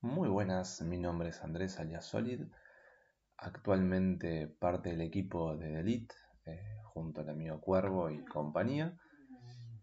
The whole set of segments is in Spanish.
Muy buenas, mi nombre es Andrés alias Solid, actualmente parte del equipo de Elite, eh, junto al amigo Cuervo y compañía.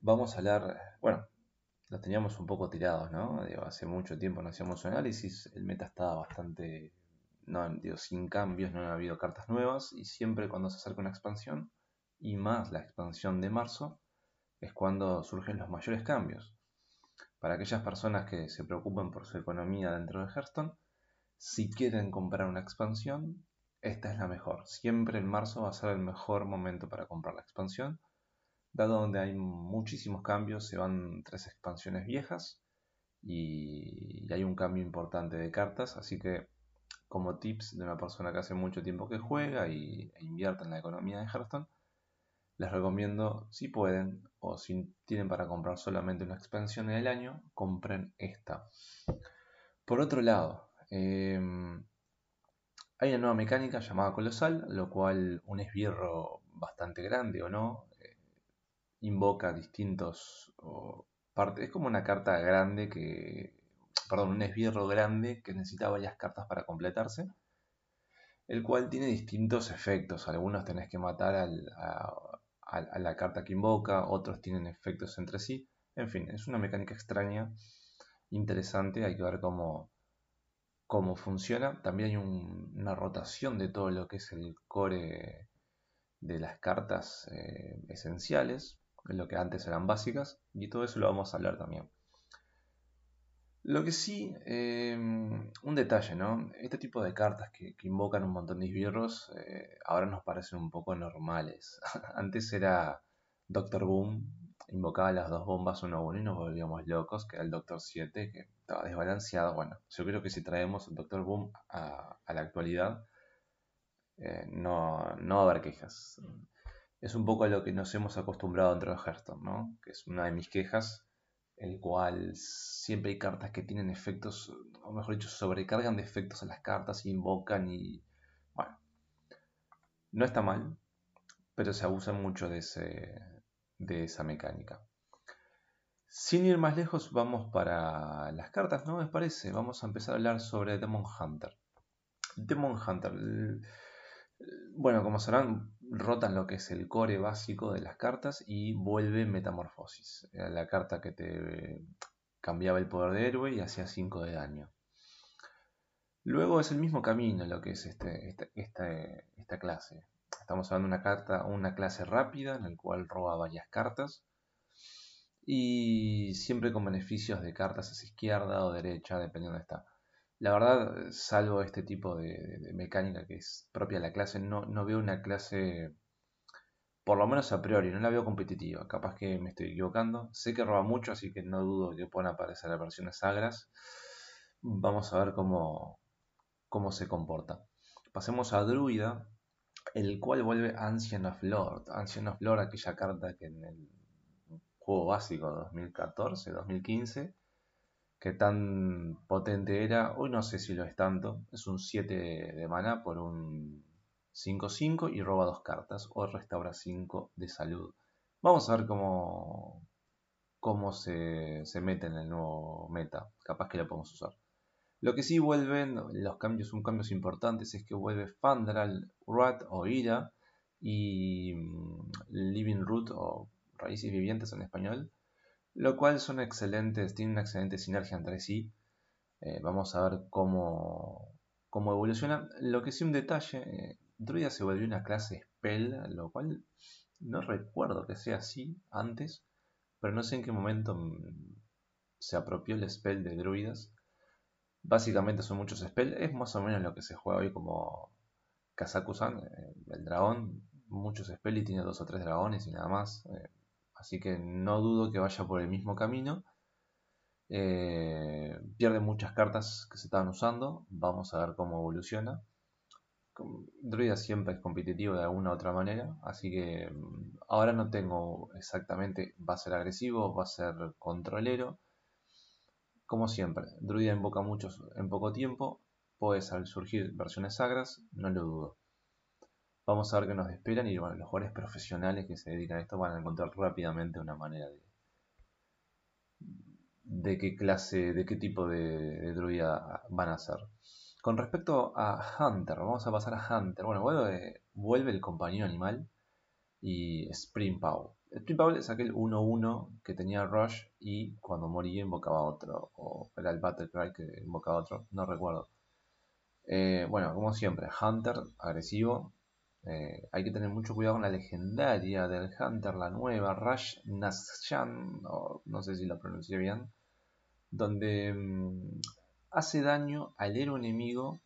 Vamos a hablar, bueno, los teníamos un poco tirados, ¿no? hace mucho tiempo no hacíamos un análisis, el meta estaba bastante, no, digo, sin cambios, no ha habido cartas nuevas y siempre cuando se acerca una expansión, y más la expansión de marzo, es cuando surgen los mayores cambios. Para aquellas personas que se preocupen por su economía dentro de Hearthstone, si quieren comprar una expansión, esta es la mejor. Siempre en marzo va a ser el mejor momento para comprar la expansión dado donde hay muchísimos cambios, se van tres expansiones viejas y hay un cambio importante de cartas, así que como tips de una persona que hace mucho tiempo que juega y, e invierte en la economía de Hearthstone, les recomiendo, si pueden o si tienen para comprar solamente una expansión en el año, compren esta. Por otro lado, em, hay una nueva mecánica llamada Colosal, lo cual un esbirro bastante grande o no, invoca distintos partes. Es como una carta grande que. Perdón, un esbirro grande que necesita varias cartas para completarse. El cual tiene distintos efectos. Algunos tenés que matar a, la carta que invoca, otros tienen efectos entre sí. En fin, es una mecánica extraña, interesante. Hay que ver cómo, cómo funciona. También hay una rotación de todo lo que es el core de las cartas eh, esenciales lo que antes eran básicas, y todo eso lo vamos a hablar también. Lo que sí, em, un detalle, ¿no? Este tipo de cartas que, invocan un montón de esbirros eh, ahora nos parecen un poco normales. Antes era Doctor Boom, invocaba las dos bombas uno a uno y nos volvíamos locos, que era el Doctor 7, que estaba desbalanceado. Bueno, yo creo que si traemos el Doctor Boom a, la actualidad, eh, no, no va a haber quejas es un poco a lo que nos hemos acostumbrado dentro de Hearthstone, ¿no? Que es una de mis quejas, el cual siempre hay cartas que tienen efectos, o mejor dicho, sobrecargan de efectos a las cartas y invocan y... Bueno, no está mal, pero se abusa mucho de, ese, de esa mecánica. Sin ir más lejos, vamos para las cartas, ¿no? Me parece. Vamos a empezar a hablar sobre Demon Hunter. Demon Hunter. Bueno, como sabrán, rotan lo que es el core básico de las cartas y vuelve Metamorfosis. Era la carta que te cambiaba el poder de héroe y hacía 5 de daño. Luego es el mismo camino lo que es este, esta, clase. Estamos hablando de una carta, una clase rápida en la cual roba varias cartas y siempre con beneficios de cartas hacia izquierda o derecha, dependiendo de está. La verdad, salvo este tipo de, mecánica que es propia de la clase, no, veo una clase, por lo menos a priori, no la veo competitiva. Capaz que me estoy equivocando. Sé que roba mucho, así que no dudo que puedan aparecer las versiones agras. Vamos a ver cómo, cómo se comporta. Pasemos a Druida, el cual vuelve Ancient of Lord. Ancient of Lord, aquella carta que en el juego básico 2014-2015 que tan potente era. Hoy no sé si lo es tanto. Es un 7 de mana por un 5-5 y roba dos cartas o restaura 5 de salud. Vamos a ver cómo, cómo se, se, mete en el nuevo meta. Capaz que lo podemos usar. Lo que sí vuelven, los cambios, son cambios importantes, es que vuelve Fandral, Rat o Ira y mm, Living Root o Raíces Vivientes en español lo cual son excelentes, tienen una excelente sinergia entre sí. Eh, vamos a ver cómo, cómo evoluciona. Lo que sí un detalle, eh, Druida se volvió una clase Spell, lo cual no recuerdo que sea así antes, pero no sé en qué momento mm, se apropió el Spell de Druidas. Básicamente son muchos Spell, es más o menos lo que se juega hoy como Kazakusan, eh, el dragón, muchos Spell y tiene dos o tres dragones y nada más. Así que no dudo que vaya por el mismo camino. Eh, pierde muchas cartas que se estaban usando. Vamos a ver cómo evoluciona. Druida siempre es competitivo de alguna u otra manera. Así que mm, ahora no tengo exactamente. Va a ser agresivo, va a ser controlero. Como siempre, Druida invoca muchos en poco tiempo. Puede surgir versiones sagras, no lo dudo. Vamos a ver qué nos esperan y bueno, los jugadores profesionales que se dedican a esto van a encontrar rápidamente una manera de, de qué clase, de qué tipo de, druida van a ser. Con respecto a Hunter, vamos a pasar a Hunter. Bueno, vuelve, vuelve el compañero animal y Spring Power. Spring Power es aquel 1-1 que tenía Rush y cuando moría invocaba otro. O era el Battle Cry que invocaba otro, no recuerdo. Eh, bueno, como siempre, Hunter, agresivo. Eh, hay que tener mucho cuidado con la legendaria del Hunter, la nueva, Rush Nashan, no sé si la pronuncié bien donde mm, hace daño al héroe enemigo,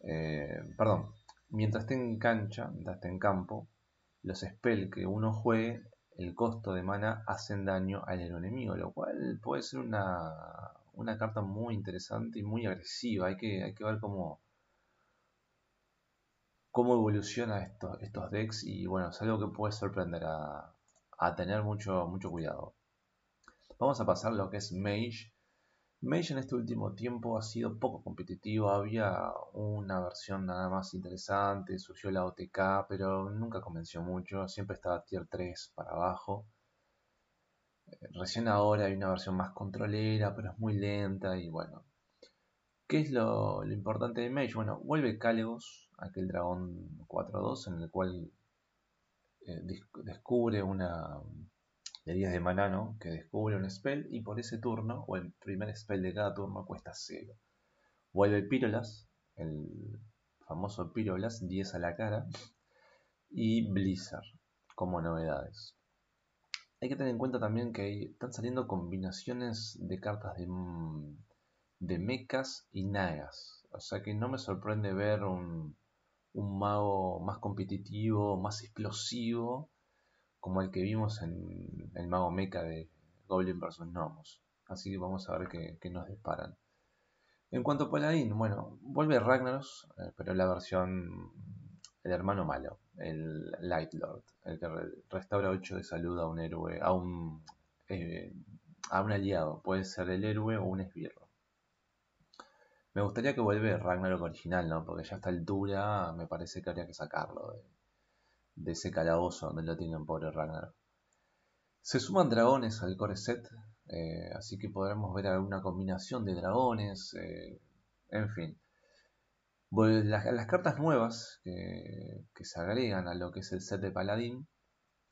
eh, perdón, mientras esté en cancha, mientras esté en campo, los spells que uno juegue, el costo de mana hacen daño al héroe enemigo, lo cual puede ser una, una carta muy interesante y muy agresiva. Hay que, hay que ver cómo, cómo evoluciona estos, estos decks y bueno, es algo que puede sorprender a, a tener mucho, mucho cuidado. Vamos a pasar lo que es Mage. Mage en este último tiempo ha sido poco competitivo, había una versión nada más interesante, surgió la OTK, pero nunca convenció mucho, siempre estaba tier 3 para abajo. Eh, recién ahora hay una versión más controlera, pero es muy lenta y bueno. ¿Qué es lo, importante de Mage? Bueno, vuelve Calegos, aquel dragón 4-2 en el cual eh, descubre una, de 10 de maná, que descubre un spell y por ese turno, o el primer spell de cada turno, cuesta 0. Vuelve Pyrolas, el famoso Pyrolas, 10 a la cara, y Blizzard como novedades. Hay que tener en cuenta también que están saliendo combinaciones de cartas de, de mechas y nagas. O sea que no me sorprende ver un, un mago más competitivo, más explosivo, como el que vimos en el mago mecha de Goblin vs. Gnomos. Así que vamos a ver qué, nos disparan. En cuanto a Paladin, bueno, vuelve Ragnaros, eh, pero la versión el hermano malo, el Light Lord, el que restaura 8 de salud a un héroe, a un, eh, a un aliado, puede ser el héroe o un esbirro. Me gustaría que vuelva Ragnarok original, ¿no? Porque ya a esta altura me parece que habría que sacarlo de, ese calabozo donde lo tienen pobre Ragnar. Se suman dragones al core set, eh, así que podremos ver alguna combinación de dragones, eh, en fin. Las, las cartas nuevas que, se agregan a lo que es el set de Paladín,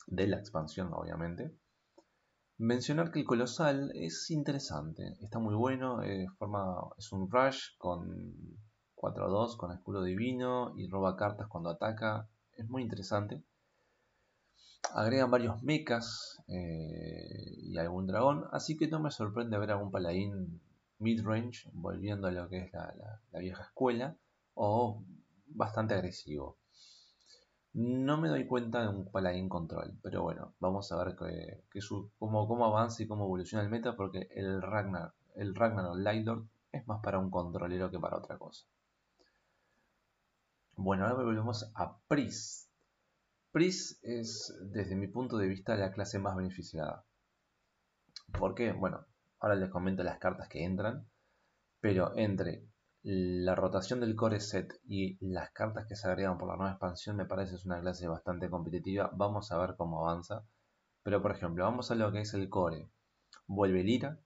de la expansión obviamente, mencionar que el colosal es interesante, está muy bueno, eh, forma, es un rush con 4-2 con escudo divino y roba cartas cuando ataca, es muy interesante. Agregan varios mechas eh, y algún dragón, así que no me sorprende ver algún paladín mid-range volviendo a lo que es la, vieja escuela o bastante agresivo. No me doy cuenta de un paladín control, pero bueno, vamos a ver que, cómo, cómo, avanza y cómo evoluciona el meta, porque el Ragnar, el Ragnar Light Lord es más para un controlero que para otra cosa. Bueno, ahora volvemos a Priest. Priest es, desde mi punto de vista, la clase más beneficiada. ¿Por qué? Bueno, ahora les comento las cartas que entran, pero entre la rotación del core set y las cartas que se agregan por la nueva expansión me parece es una clase bastante competitiva. Vamos a ver cómo avanza. Pero por ejemplo, vamos a lo que es el core. Vuelve Lira.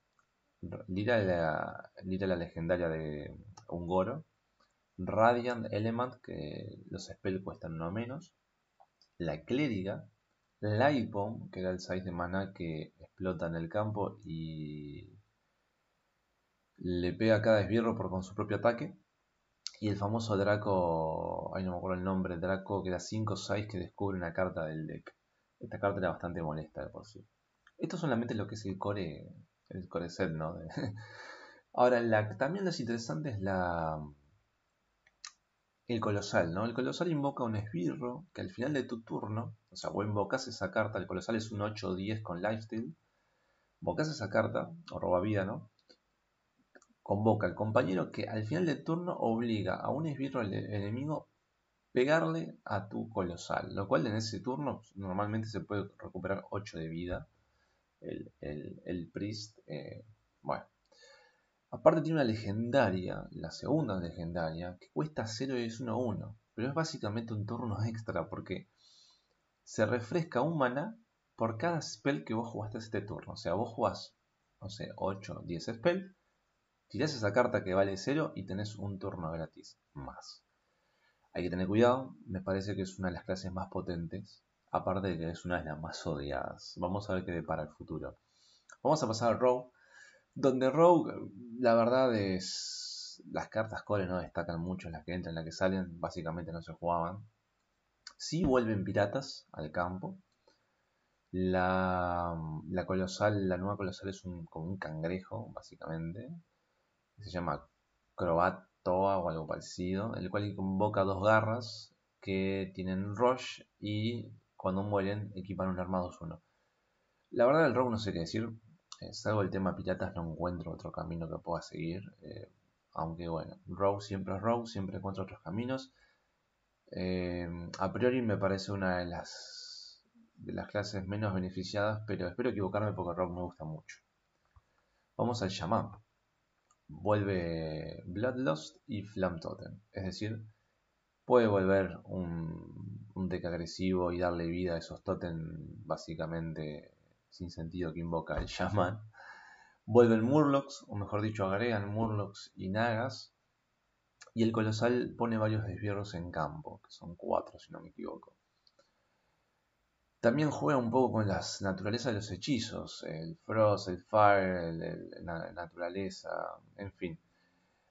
Lira la, Lira la legendaria de Ungoro. Radiant Element, que los spells cuestan uno menos. La Clériga. Light Bomb, que era el 6 de mana que explota en el campo y le pega a cada esbirro por con su propio ataque. Y el famoso Draco, ahí no me acuerdo el nombre, Draco que da 5 o 6 que descubre una carta del deck. Esta carta era bastante molesta de por sí. Esto solamente lo que es el core, el core set, ¿no? Ahora, la, también lo interesante es la, el colosal, ¿no? El colosal invoca un esbirro que al final de tu turno, o sea, vos invocas esa carta, el colosal es un 8 o 10 con lifesteal, invocas esa carta, o roba vida, ¿no? Convoca al compañero que al final del turno obliga a un esbirro enemigo pegarle a tu colosal, lo cual en ese turno normalmente se puede recuperar 8 de vida. El, el, priest, eh, bueno, Aparte tiene una legendaria, la segunda legendaria, que cuesta 0 y es 1 1. pero es básicamente un turno extra porque se refresca un mana por cada spell que vos jugaste este turno. O sea, vos jugás, no sé, 8, 10 spell, tirás esa carta que vale 0 y tenés un turno gratis más. Hay que tener cuidado, me parece que es una de las clases más potentes, aparte de que es una de las más odiadas. Vamos a ver qué depara el futuro. Vamos a pasar a Rogue, donde Rogue, la verdad es. Las cartas core no destacan mucho, las que entran, las que salen, básicamente no se jugaban. Sí vuelven piratas al campo, la, colosal, la nueva colosal es un, como un cangrejo, básicamente. Se llama Croatoa o algo parecido. El cual convoca dos garras que tienen rush y cuando mueren equipan un armado 1. La verdad del rogue no sé qué decir. Eh, salvo el tema piratas no encuentro otro camino que pueda seguir. Eh, aunque bueno, rogue siempre es rogue, siempre encuentro otros caminos. Eh, a priori me parece una de las de las clases menos beneficiadas, pero espero equivocarme porque Rock me gusta mucho. Vamos al Shaman. Vuelve Bloodlust y Flam Totem. Es decir, puede volver un, un deck agresivo y darle vida a esos totem básicamente sin sentido que invoca el Shaman. Vuelve el Murlocs, o mejor dicho, agregan Murlocs y Nagas. Y el Colosal pone varios desvierros en campo, que son cuatro si no me equivoco. También juega un poco con las naturalezas de los hechizos, el frost, el fire, la naturaleza, en fin.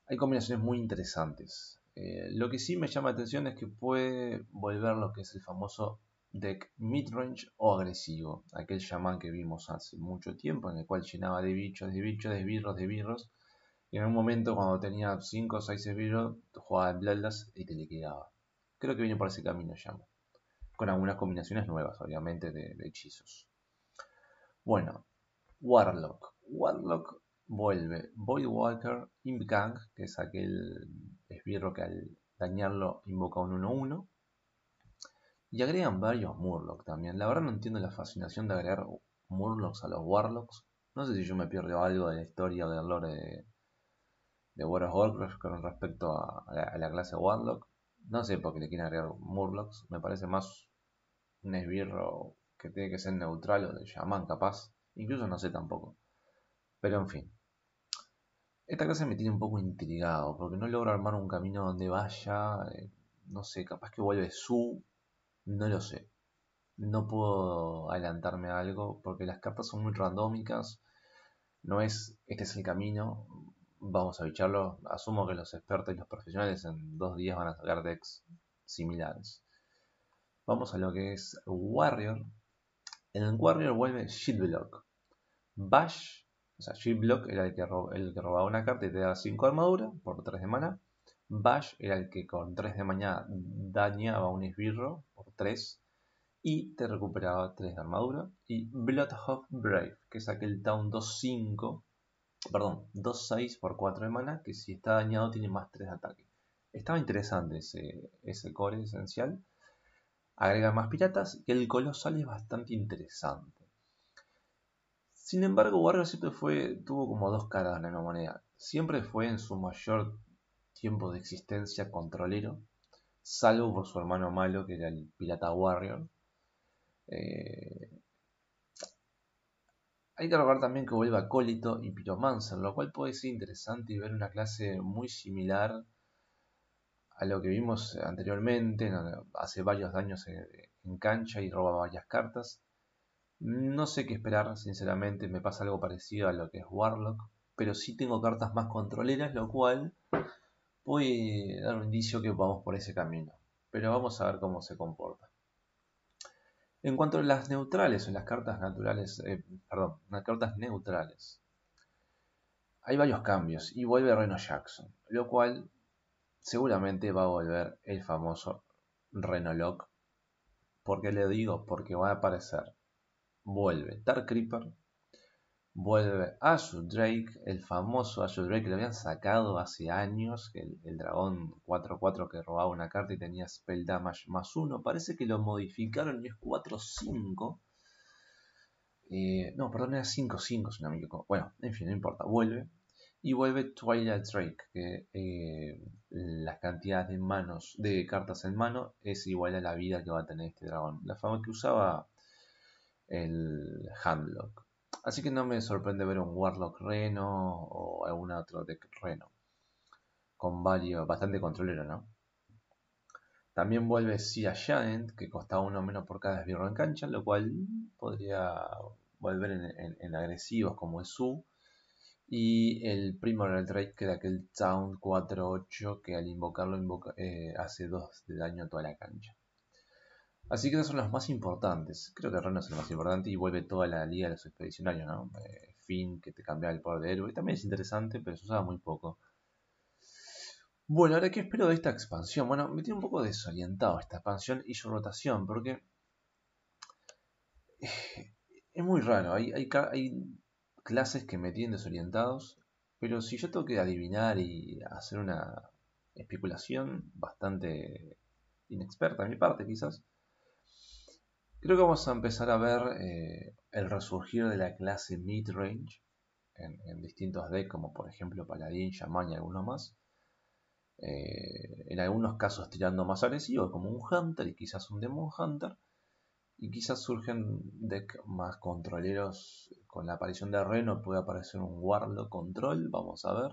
Hay combinaciones muy interesantes. Eh, lo que sí me llama la atención es que puede volver lo que es el famoso deck midrange o agresivo, aquel shaman que vimos hace mucho tiempo, en el cual llenaba de bichos, de bichos, de birros, de birros, y en un momento cuando tenía 5 o 6 birros, jugaba en Bloodlust y te liquidaba. Creo que viene por ese camino ya con algunas combinaciones nuevas, obviamente, de, hechizos. Bueno, Warlock. Warlock vuelve Voidwalker Imgang, que es aquel esbirro que al dañarlo invoca un 1-1. Y agregan varios Murlocs también. La verdad no entiendo la fascinación de agregar Murlocs a los Warlocks. No sé si yo me pierdo algo de la historia o del lore de, de of Warcraft con respecto a, a la clase Warlock. No sé por qué le quieren agregar Murlocs. Me parece más un esbirro que tiene que ser neutral o de shaman capaz. Incluso no sé tampoco. Pero en fin. Esta clase me tiene un poco intrigado. Porque no logro armar un camino donde vaya. Eh, no sé, capaz que vuelve su. No lo sé. No puedo adelantarme a algo. Porque las cartas son muy randómicas. No es este es el camino vamos a bicharlo. Asumo que los expertos y los profesionales en dos días van a sacar decks similares. Vamos a lo que es Warrior. En el Warrior vuelve Shieldblock. Bash, o sea, Shieldblock era el que, el que robaba una carta y te daba 5 de armadura por 3 de mana. Bash era el que con 3 de mañana dañaba un esbirro por 3 y te recuperaba 3 de armadura. Y Bloodhawk Brave, que es aquel Town 2-5 perdón, 2-6 por 4 de mana, que si está dañado tiene más 3 de ataque. Estaba interesante ese, ese core esencial. Agrega más piratas y el colosal es bastante interesante. Sin embargo, Warrior siempre fue, tuvo como dos caras la moneda. Siempre fue en su mayor tiempo de existencia controlero, salvo por su hermano malo que era el pirata Warrior. Eh, hay que recordar también que vuelve Acólito y Pyromancer, lo cual puede ser interesante y ver una clase muy similar a lo que vimos anteriormente, hace varios años en cancha y roba varias cartas. No sé qué esperar, sinceramente, me pasa algo parecido a lo que es Warlock, pero sí tengo cartas más controleras, lo cual puede dar un indicio que vamos por ese camino. Pero vamos a ver cómo se comporta. En cuanto a las neutrales o las cartas naturales, eh, perdón, las cartas neutrales, hay varios cambios y vuelve Reno Jackson, lo cual seguramente va a volver el famoso Reno Lock. ¿Por qué le digo? Porque va a aparecer, vuelve Dark Creeper, Vuelve Azure Drake, el famoso Azure Drake que lo habían sacado hace años, el, el dragón 4-4 que robaba una carta y tenía spell damage más uno. Parece que lo modificaron y es 4-5. Eh, no, perdón, era 5-5 si no me. Bueno, en fin, no importa, vuelve. Y vuelve Twilight Drake, que eh, la cantidad de manos, de cartas en mano, es igual a la vida que va a tener este dragón. La fama que usaba el Handlock. Así que no me sorprende ver un Warlock Reno o algún otro deck Reno. Con varios, bastante controlero, ¿no? También vuelve Sia Giant, que costaba uno menos por cada esbirro en cancha, lo cual podría volver en, agresivos como es Su. Y el Primordial Drake, que era aquel Town 4-8 que al invocarlo eh, hace 2 de daño a toda la cancha. Así que esos son los más importantes. Creo que Reno es el más importante y vuelve toda la liga de los expedicionarios, ¿no? Eh, Finn, que te cambia el poder de héroe. También es interesante, pero se usaba muy poco. Bueno, ahora qué espero de esta expansión. Bueno, me tiene un poco desorientado esta expansión y su rotación, porque eh, es muy raro. Hay, hay, clases que me tienen desorientados, pero si yo tengo que adivinar y hacer una especulación bastante inexperta de mi parte, quizás, creo que vamos a empezar a ver eh, el resurgir de la clase mid-range en, distintos decks, como por ejemplo Paladín, Shaman y algunos más eh, en algunos casos tirando más agresivo, como un Hunter y quizás un Demon Hunter. Y quizás surgen decks más controleros. Con la aparición de Reno puede aparecer un Warlock Control, vamos a ver.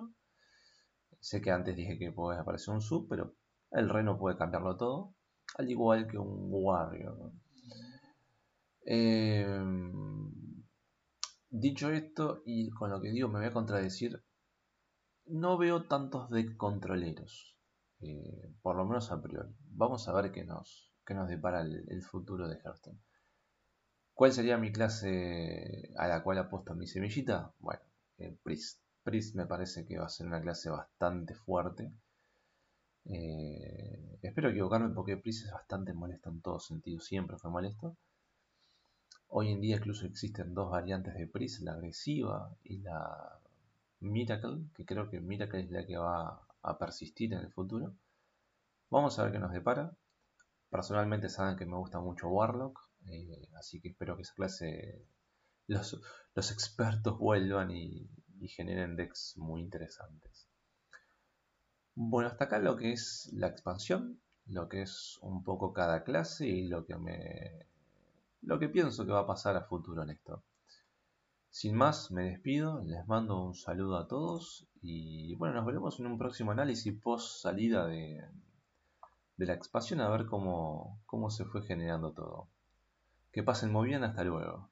Sé que antes dije que puede aparecer un Sub, pero el Reno puede cambiarlo todo. Al igual que un Warrior. Eh, dicho esto, y con lo que digo me voy a contradecir, no veo tantos de controleros, eh, por lo menos a priori. Vamos a ver qué nos, qué nos depara el, futuro de Hearthstone. ¿Cuál sería mi clase a la cual apuesto mi semillita? Bueno, eh, Priest. Priest me parece que va a ser una clase bastante fuerte. Eh, espero equivocarme porque Priest es bastante molesto en todos sentidos, siempre fue molesto. Hoy en día incluso existen dos variantes de Priest, la agresiva y la Miracle, que creo que Miracle es la que va a persistir en el futuro. Vamos a ver qué nos depara. Personalmente saben que me gusta mucho Warlock, eh, así que espero que esa clase los, los expertos vuelvan y, y generen decks muy interesantes. Bueno, hasta acá lo que es la expansión, lo que es un poco cada clase y lo que me lo que pienso que va a pasar a futuro en esto. Sin más, me despido, les mando un saludo a todos y bueno, nos veremos en un próximo análisis post salida de, de la expansión a ver cómo, cómo se fue generando todo. Que pasen muy bien, hasta luego.